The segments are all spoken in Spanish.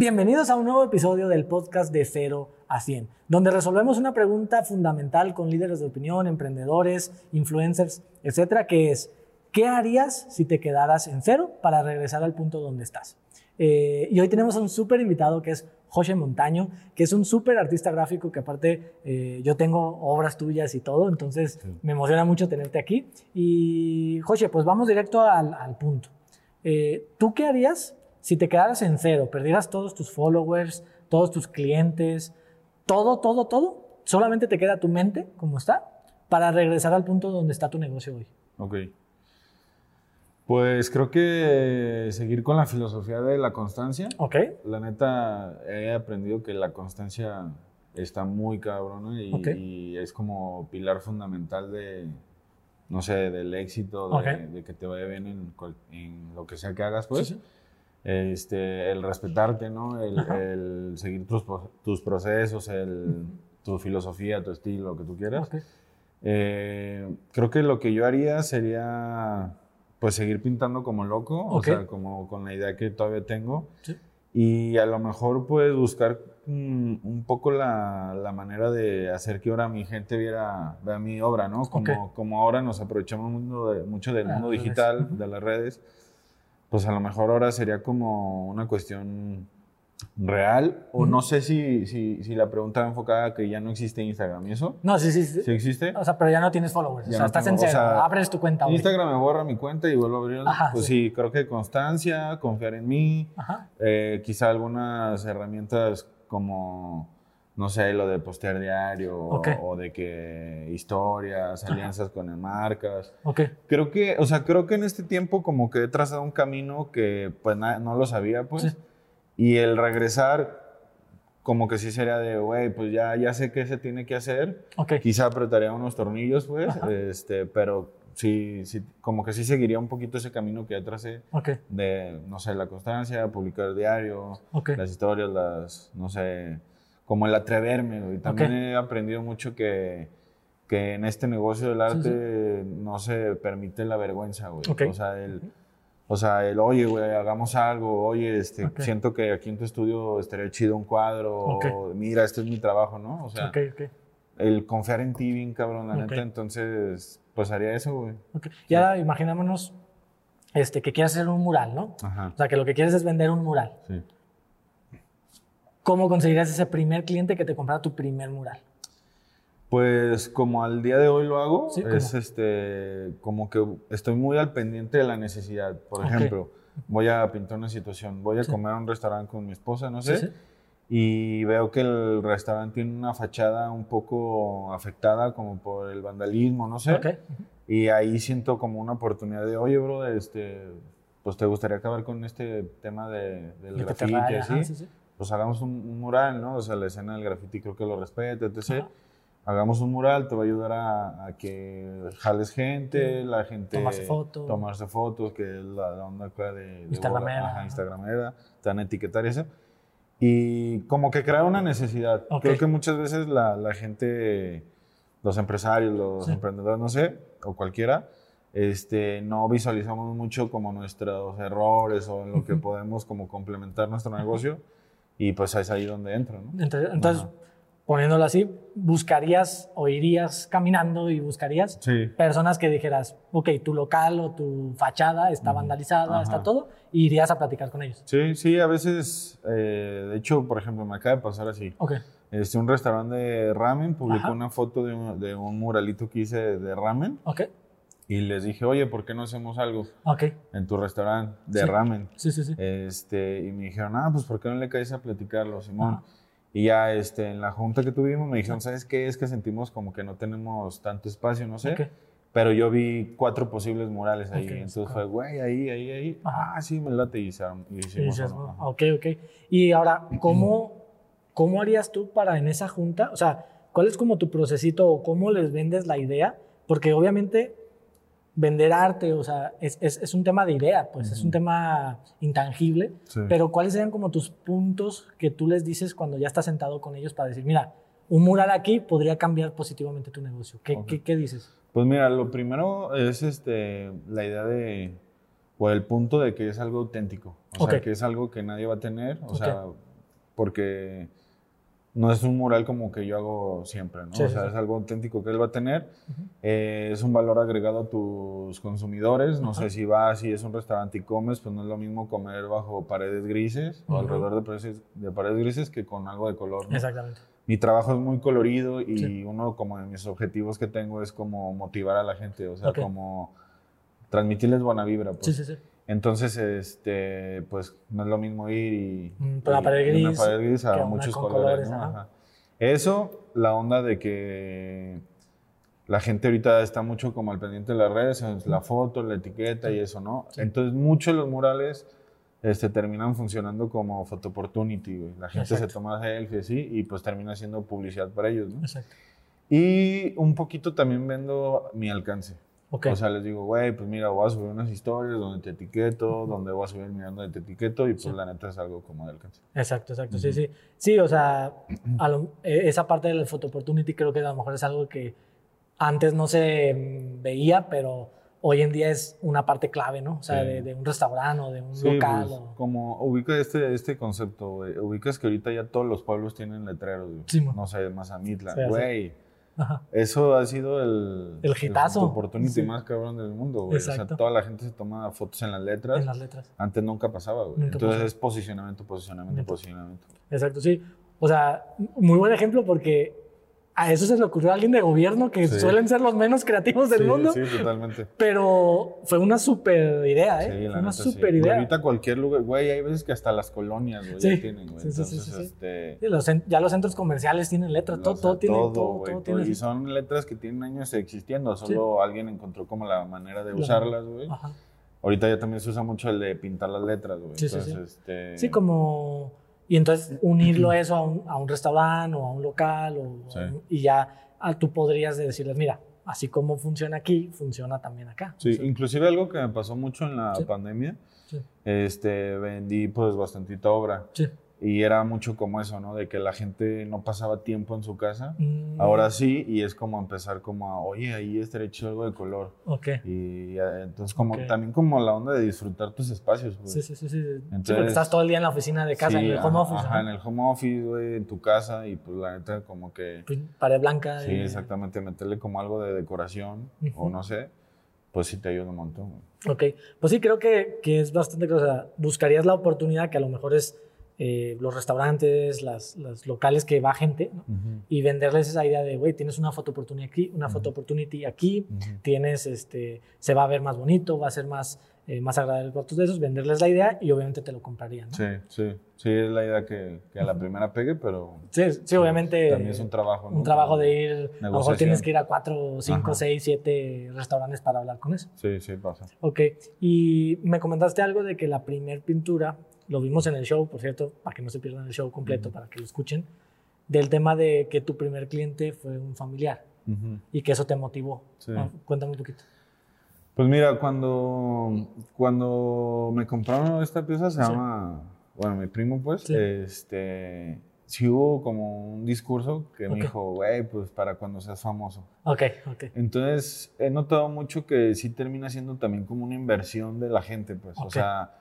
Bienvenidos a un nuevo episodio del podcast de 0 a 100, donde resolvemos una pregunta fundamental con líderes de opinión, emprendedores, influencers, etcétera, que es, ¿qué harías si te quedaras en cero para regresar al punto donde estás? Eh, y hoy tenemos a un súper invitado que es José Montaño, que es un súper artista gráfico que aparte eh, yo tengo obras tuyas y todo, entonces me emociona mucho tenerte aquí. Y José, pues vamos directo al, al punto. Eh, ¿Tú qué harías si te quedaras en cero, perdieras todos tus followers, todos tus clientes, todo, todo, todo? Solamente te queda tu mente como está para regresar al punto donde está tu negocio hoy. Ok. Pues creo que seguir con la filosofía de la constancia. Ok. La neta, he aprendido que la constancia está muy cabrona y, es como pilar fundamental de, no sé, del éxito, de, que te vaya bien en, en lo que sea que hagas, pues. Sí, sí. Este, el respetarte, ¿no? El, el seguir tus, tus procesos, el, tu filosofía, tu estilo, lo que tú quieras. Ok. Eh, creo que lo que yo haría sería pues seguir pintando como loco, Ok. o sea, como con la idea que todavía tengo. Sí. Y a lo mejor pues buscar mm, un poco la, la manera de hacer que ahora mi gente viera, vea mi obra, ¿no? Como, Ok. como ahora nos aprovechamos mundo de- mucho del Ah, mundo digital, de las redes, pues a lo mejor ahora sería como una cuestión real, o no sé si, si, si la pregunta va enfocada a que ya no existe Instagram y eso. No, sí, sí, sí. ¿Sí existe? O sea, pero ya no tienes followers. o sea, no estás tengo, en o cero. sea, Abres tu cuenta. Instagram me borra mi cuenta y vuelvo a abrirla. Ajá, pues sí. sí. creo que constancia, confiar en mí, Ajá. eh, quizá algunas herramientas como, no sé, lo de postear diario o- de que historias, alianzas con marcas. Ok. Creo que, o sea, creo que en este tiempo como que he trazado un camino que pues na- no lo sabía, pues. Sí. Y el regresar como que sí sería de, güey, pues ya, ya sé qué se tiene que hacer. Ok. Quizá apretaría unos tornillos, pues, Ajá. este, pero sí, sí, como que sí seguiría un poquito ese camino que ya tracé Ok. de, no sé, la constancia, publicar diario, Ok. las historias, las, no sé, como el atreverme, güey. También Ok. he aprendido mucho que, que en este negocio del Sí, arte no se permite la vergüenza, güey. Ok. O sea, el... O sea, el, oye, güey, hagamos algo, oye, este, Ok. siento que aquí en tu estudio estaría chido un cuadro, Ok. o mira, este es mi trabajo, ¿no? O sea, Ok, ok. el confiar en ti bien cabrón, la neta, entonces, pues haría eso, güey. Y ahora imaginémonos este, que quieres hacer un mural, ¿no? Ajá, O sea, que lo que quieres es vender un mural. sí. ¿Cómo conseguirías ese primer cliente que te comprara tu primer mural? Pues como al día de hoy lo hago, Sí, es este, como que estoy muy al pendiente de la necesidad. Por ejemplo, voy a pintar una situación, voy a Sí. comer a un restaurante con mi esposa, no sé, sí. y veo que el restaurante tiene una fachada un poco afectada como por el vandalismo, no sé. Ok. Y ahí siento como una oportunidad de, oye, bro, este, pues te gustaría acabar con este tema de, del te sí, sí. Pues hagamos un, un mural, ¿no? O sea, la escena del grafiti creo que lo respeta, etc. Ajá. Hagamos un mural, te va a ayudar a, a que jales gente, la gente... Tomarse fotos. Tomarse fotos, que es la, la onda acá de... de Instagramera, Ajá, ajá. Instagramera, te van a etiquetar y eso. Y como que crear una necesidad. Ok. Creo que muchas veces la, la gente, los empresarios, los Sí. emprendedores, no sé, o cualquiera, este, no visualizamos mucho como nuestros errores o en lo que Ujú. podemos como complementar nuestro negocio. Y pues es ahí donde entro, ¿no? Entonces, entonces, poniéndolo así, buscarías o irías caminando y buscarías Sí. personas que dijeras, ok, tu local o tu fachada está vandalizada, Ajá. está todo, y irías a platicar con ellos. Sí, sí, a veces, eh, de hecho, por ejemplo, me acaba de pasar así. Ok. Este, un restaurante de ramen publicó Ajá. una foto de un, de un muralito que hice de ramen Ok. Y les dije, oye, ¿por qué no hacemos algo Ok. en tu restaurante de Sí. ramen? Sí, sí, sí. Este, y me dijeron, ah, pues ¿por qué no le caes a platicarlo, Simón? Ajá. Y ya este, en la junta que tuvimos me dijeron, ¿sabes qué? Es que sentimos como que no tenemos tanto espacio, no sé. Ok. Pero yo vi cuatro posibles murales ahí. Ok, Entonces fue, güey, ahí, ahí, ahí. Ajá. Ah, sí, me late y, hicieron- y Y hicimos dices, uno. Ajá. ok, ok. Y ahora, ¿cómo, ¿cómo harías tú para en esa junta? O sea, ¿cuál es como tu procesito o cómo les vendes la idea? Porque obviamente vender arte, o sea, es, es- es un tema de idea, pues es un tema intangible, Sí. pero ¿cuáles serían como tus puntos que tú les dices cuando ya estás sentado con ellos para decir, mira, un mural aquí podría cambiar positivamente tu negocio? ¿Qué, qué- qué dices? Pues mira, lo primero es este, la idea de, o el punto de que es algo auténtico, o sea, que es algo que nadie va a tener, o sea, porque no es un mural como que yo hago siempre, ¿no? Sí, o sea, sí. es algo auténtico que él va a tener. Eh, es un valor agregado a tus consumidores. No sé si vas, si es un restaurante y comes, pues no es lo mismo comer bajo paredes grises o alrededor de paredes, de paredes grises que con algo de color, ¿no? Exactamente. Mi trabajo es muy colorido y Sí. uno como de mis objetivos que tengo es como motivar a la gente, o sea, como transmitirles buena vibra. Pues. Sí, sí, sí. Entonces, este, pues no es lo mismo ir y, y- pared y una gris pared gris a una muchos colores. colores, ¿no? ajá. Eso, la onda de que la gente ahorita está mucho como al pendiente de las redes, es la foto, la etiqueta y eso, ¿no? Sí. Entonces, muchos de los murales este, terminan funcionando como photo opportunity, güey. La gente se Exacto. toma selfies así y pues termina siendo publicidad para ellos, ¿no? Exacto. Y un poquito también vendo mi alcance. O sea, les digo, güey, pues mira, voy a subir unas historias donde te etiqueto, donde voy a subir mirando donde te etiqueto y pues Sí. la neta es algo como de alcance. Exacto, exacto. Sí, sí. Sí, o sea, lo- eh, esa parte del photo opportunity creo que a lo mejor es algo que antes no se mm, veía, pero hoy en día es una parte clave, ¿no? O sea, Sí. de, de un restaurante o de un Sí, local. pues, o- como ubica este, este concepto, güey. Ubicas que ahorita ya todos los pueblos tienen letreros, güey. Sí, no sé, Mazamitla. Güey, Ajá. eso ha sido el... El hitazo. opportunity Sí. más cabrón del mundo, güey. O sea, Exacto. toda la gente se toma fotos en las letras. En las letras. Antes nunca pasaba, güey. Entonces pasaba. es posicionamiento, posicionamiento, Neta. posicionamiento. Exacto, sí. O sea, muy buen ejemplo porque a eso se le ocurrió a alguien de gobierno que Sí. suelen ser los menos creativos del sí, mundo. Sí, totalmente. Pero fue una super idea, ¿eh? Sí, la fue una neta, sí. super idea. Ahorita cualquier lugar, güey, hay veces que hasta las colonias, güey, Sí. ya tienen, güey. Sí, sí, sí, Entonces, sí, sí. este... Sí, los ya los centros comerciales tienen letras, todo, todo tiene, todo, todo, todo, güey, todo. tiene. Y son letras que tienen años existiendo, solo alguien encontró como la manera de La- usarlas, güey. Ajá. Ahorita ya también se usa mucho el de pintar las letras, güey. Sí, sí, Entonces, este... Sí, como... Y entonces unirlo eso a un, a un restaurante o a un local o, Sí. y ya ah, tú podrías decirles, mira, así como funciona aquí, funciona también acá. Sí, inclusive algo que me pasó mucho en la Sí. pandemia, este, vendí pues bastantita obra. sí. Y era mucho como eso, ¿no? De que la gente no pasaba tiempo en su casa. Mm, Ahora sí, y es como empezar como a, oye, ahí estaría chido algo de color. Ok. Y eh, entonces como Ok. también como la onda de disfrutar tus espacios, güey. Sí, sí, sí, sí. sí, Entonces- porque estás todo el día en la oficina de casa, Sí, en el home office. Ajá, ¿no? en el home office, güey, en tu casa y pues la neta como que... Pues, Pared blanca. Sí, y- exactamente, meterle como algo de decoración o Ujú. no sé, pues sí te ayuda un montón. güey. Ok, pues sí, creo que, que es bastante. O sea, buscarías la oportunidad que a lo mejor es eh, los restaurantes, las, locales que va gente, ¿no? y venderles esa idea de, güey, tienes una foto opportunity aquí, una foto opportunity aquí, Ujú. tienes, este, se va a ver más bonito, va a ser más, eh, más agradable para tus de esos, venderles la idea y obviamente te lo comprarían, ¿no? Sí, sí, sí, es la idea que, que a la primera pegue, pero Sí, sí, obviamente. también es un trabajo. ¿no? un trabajo de ir, a lo mejor tienes que ir a cuatro, cinco, seis, siete restaurantes para hablar con eso. Sí, sí, pasa. Ok, y me comentaste algo de que la primer pintura, lo vimos en el show, por cierto, para que no se pierdan el show completo, para que lo escuchen, del tema de que tu primer cliente fue un familiar Ujú. y que eso te motivó. Sí. Ah, Cuéntame un poquito. Pues mira, cuando, cuando me compraron esta pieza, se Sí. llama, bueno, mi primo pues, Sí. este, sí hubo como un discurso que Ok. me dijo, güey, pues para cuando seas famoso. Ok, ok. Entonces, he notado mucho que sí termina siendo también como una inversión de la gente, pues. O Ok. sea,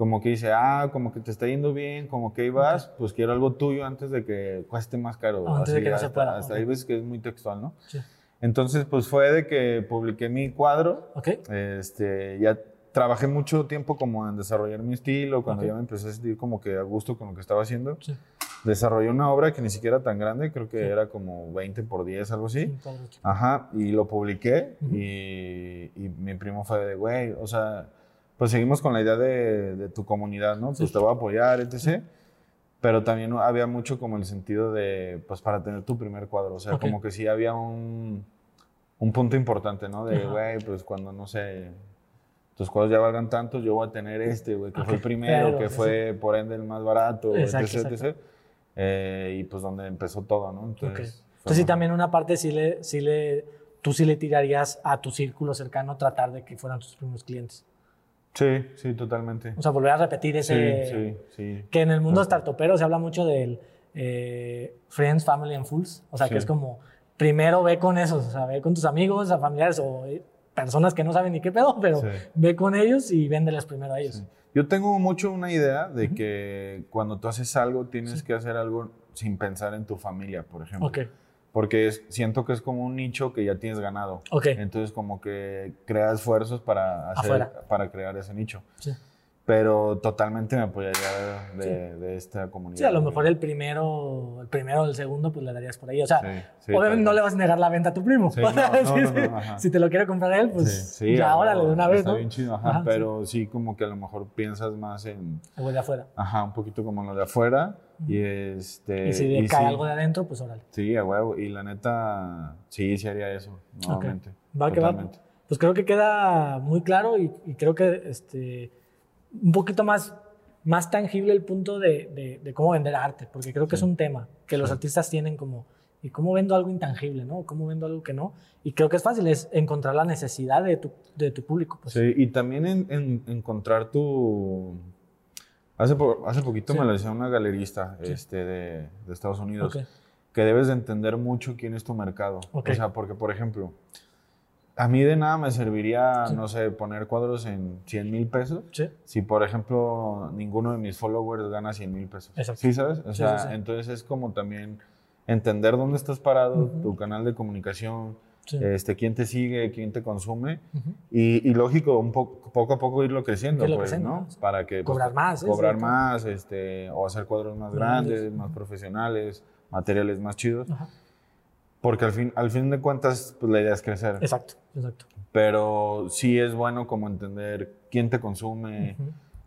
como que dice, ah, como que te está yendo bien, como que ahí vas, pues quiero algo tuyo antes de que cueste más caro. Antes de que no se hasta, pueda, Hasta ok. ahí ves que es muy textual, ¿no? Sí. Entonces, pues fue de que publiqué mi cuadro. Ok, Este, ya trabajé mucho tiempo como en desarrollar mi estilo, cuando Ok. ya me empecé a sentir como que a gusto con lo que estaba haciendo. sí. Desarrollé una obra que ni siquiera era tan grande, creo que Sí. era como 20 por 10, algo así. Ajá, y lo publiqué Ujú. y, y mi primo fue de, güey, o sea, pues seguimos con la idea de, de tu comunidad, ¿no? Pues Sí. te voy a apoyar, etc. Pero también había mucho como el sentido de, pues para tener tu primer cuadro, o sea, Ok. como que sí había un, un punto importante, ¿no? De, güey, pues cuando, no sé, tus cuadros ya valgan tanto, yo voy a tener este, güey, que fue el primero, pero, que sí, fue por ende el más barato, Exacto, etc, exacto. etc. Eh, y pues donde empezó todo, ¿no? Entonces, fue Entonces sí, también una parte sí le, sí le, tú sí le tirarías a tu círculo cercano tratar de que fueran tus primeros clientes. Sí, sí, totalmente. O sea, volver a repetir ese... Sí, sí, sí. Que en el mundo Ajá. startupero se habla mucho del eh, Friends, Family and Fools. O sea, que es como, primero ve con esos, o sea, ve con tus amigos, a familiares o eh, personas que no saben ni qué pedo, pero ve con ellos y véndeles primero a ellos. Yo tengo mucho una idea de que cuando tú haces algo, tienes que hacer algo sin pensar en tu familia, por ejemplo. Ok. Porque es- siento que es como un nicho que ya tienes ganado. Ok. Entonces, como que crea esfuerzos para, hacer, para crear ese nicho. Sí. Pero totalmente me apoyaría de, de esta comunidad. Sí, a lo mejor el primero, el primero o el segundo, pues le darías por ahí. O sea, Sí, sí, obviamente no le vas a negar la venta a tu primo. Sí, no, no, Sí, no, sí. si te lo quiere comprar él, pues Sí, sí, ya órale, de una vez, Está ¿no? bien chido, ajá, Ajá, sí. pero sí. como que a lo mejor piensas más en, güey de afuera. ajá, un poquito como lo de afuera y este... Y si le y cae sí, algo de adentro, pues órale. Sí, a huevo, y la neta, sí, sí haría eso, nuevamente. Va que va. Pues creo que queda muy claro y, y creo que este, un poquito más, más tangible el punto de, de- de cómo vender arte, porque creo que es un tema que los artistas tienen como, ¿y cómo vendo algo intangible, no? ¿Cómo vendo algo que no? Y creo que es fácil, es encontrar la necesidad de tu, de tu público. Pues. Sí, y también en, en- encontrar tu... Hace, po- hace poquito Sí. me lo decía una galerista este, de, de Estados Unidos, Ok. que debes de entender mucho quién es tu mercado. Ok. O sea, porque, por ejemplo, a mí de nada me serviría, Sí. no sé, poner cuadros en 100 mil pesos. Sí. Si, por ejemplo, ninguno de mis followers gana 100 mil pesos. Exacto. ¿Sí sabes? O Sí, sea, sí, sí. entonces es como también entender dónde estás parado, Ujú. tu canal de comunicación, Sí. este, quién te sigue, quién te consume. Ujú. Y, y lógico, un poco, poco a poco irlo creciendo, Irlo pues, creciendo, ¿no? ¿no? Para que... pues, Cobrar más, ¿eh? Cobrar Sí, más, este, o hacer cuadros más Grandes. grandes, más profesionales, materiales más chidos. Porque al fin, al fin de cuentas, pues la idea es crecer. Exacto, exacto. Pero sí es bueno como entender quién te consume,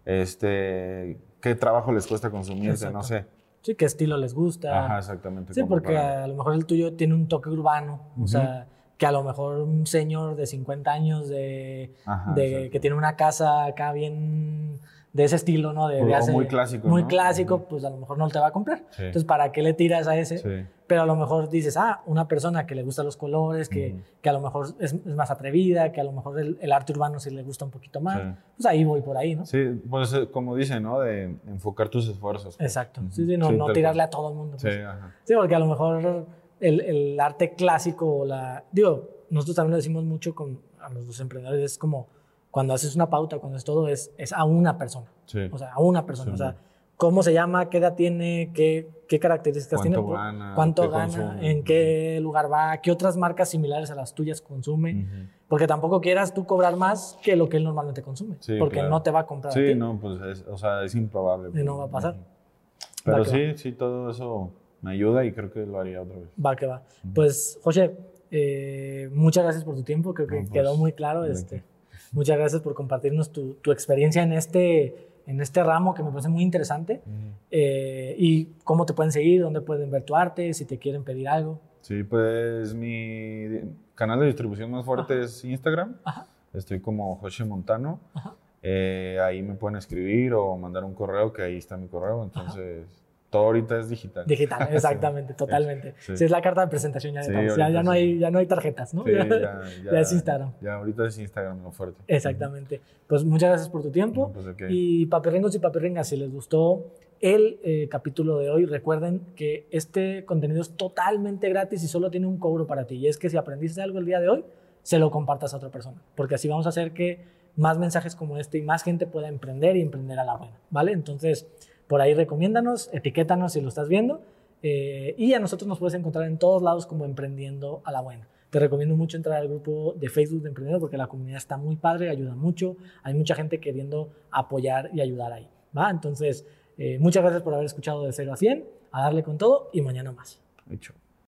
este, qué trabajo les cuesta consumirse, no sé. Sí, qué estilo les gusta. Ajá, exactamente. Sí, porque para- a lo mejor el tuyo tiene un toque urbano, o sea, que a lo mejor un señor de 50 años de, Ajá, de- exacto. que tiene una casa acá bien de ese estilo, ¿no? De, O de hace- muy clásico, Muy ¿no? clásico, pues a lo mejor no te va a comprar. Sí. Entonces, ¿para qué le tiras a ese? Sí. Pero a lo mejor dices, ah, una persona que le gustan los colores, que, que a lo mejor es, es más atrevida, que a lo mejor el, el arte urbano sí le gusta un poquito más, Sí. pues ahí voy por ahí, ¿no? Sí, pues eh, como dicen, ¿no? De enfocar tus esfuerzos. Exacto. Sí, sí, no, no tirarle cual. a todo el mundo. Sí, pues. ajá. Sí, porque a lo mejor el, el arte clásico o la... Digo, nosotros también lo decimos mucho con a los emprendedores, es como cuando haces una pauta, cuando es todo, es, es a una persona. Sí. O sea, a una persona. Sí, o sea, cómo se llama, qué edad tiene, qué, qué características ¿Cuánto tiene, gana? cuánto ¿Qué gana, consume? en qué lugar va, qué otras marcas similares a las tuyas consume. Porque tampoco quieras tú cobrar más que lo que él normalmente consume. Sí, porque claro. no te va a comprar a Sí, ti. no, pues es, o sea, es improbable. Y no va a pasar. Pero sí, sí, todo eso me ayuda y creo que lo haría otra vez. Va que va. Pues, José, eh, muchas gracias por tu tiempo, creo que No, pues, quedó muy claro. Este, muchas gracias por compartirnos tu, tu experiencia en este, en este ramo que me parece muy interesante. Eh, y cómo te pueden seguir, dónde pueden ver tu arte, si te quieren pedir algo. Sí, pues mi canal de distribución más fuerte es Instagram. Ajá. Estoy como José Montano. Ajá. Eh, ahí me pueden escribir o mandar un correo, que ahí está mi correo. Entonces, todo ahorita es digital. Digital, exactamente, totalmente. sí. Sí, es la carta de presentación ya de Sí, todos. Ya, ya no sí. hay, ya no hay tarjetas, ¿no? Sí, ya, ya, ya es Instagram. Ya ahorita es Instagram lo fuerte. Exactamente. Pues muchas gracias por tu tiempo. No, pues, ok. Y papirrengos y papirrengas, si les gustó el eh, capítulo de hoy, recuerden que este contenido es totalmente gratis y solo tiene un cobro para ti. Y es que si aprendiste algo el día de hoy, se lo compartas a otra persona. Porque así vamos a hacer que más mensajes como este y más gente pueda emprender y emprender a la buena. ¿Vale? Entonces, por ahí recomiéndanos, etiquétanos si lo estás viendo. eh, y a nosotros nos puedes encontrar en todos lados como Emprendiendo a la Buena. Te recomiendo mucho entrar al grupo de Facebook de Emprendedor porque la comunidad está muy padre, ayuda mucho. Hay mucha gente queriendo apoyar y ayudar ahí. ¿va? Entonces, eh, muchas gracias por haber escuchado de 0 a 100, a darle con todo y mañana más. Hecho.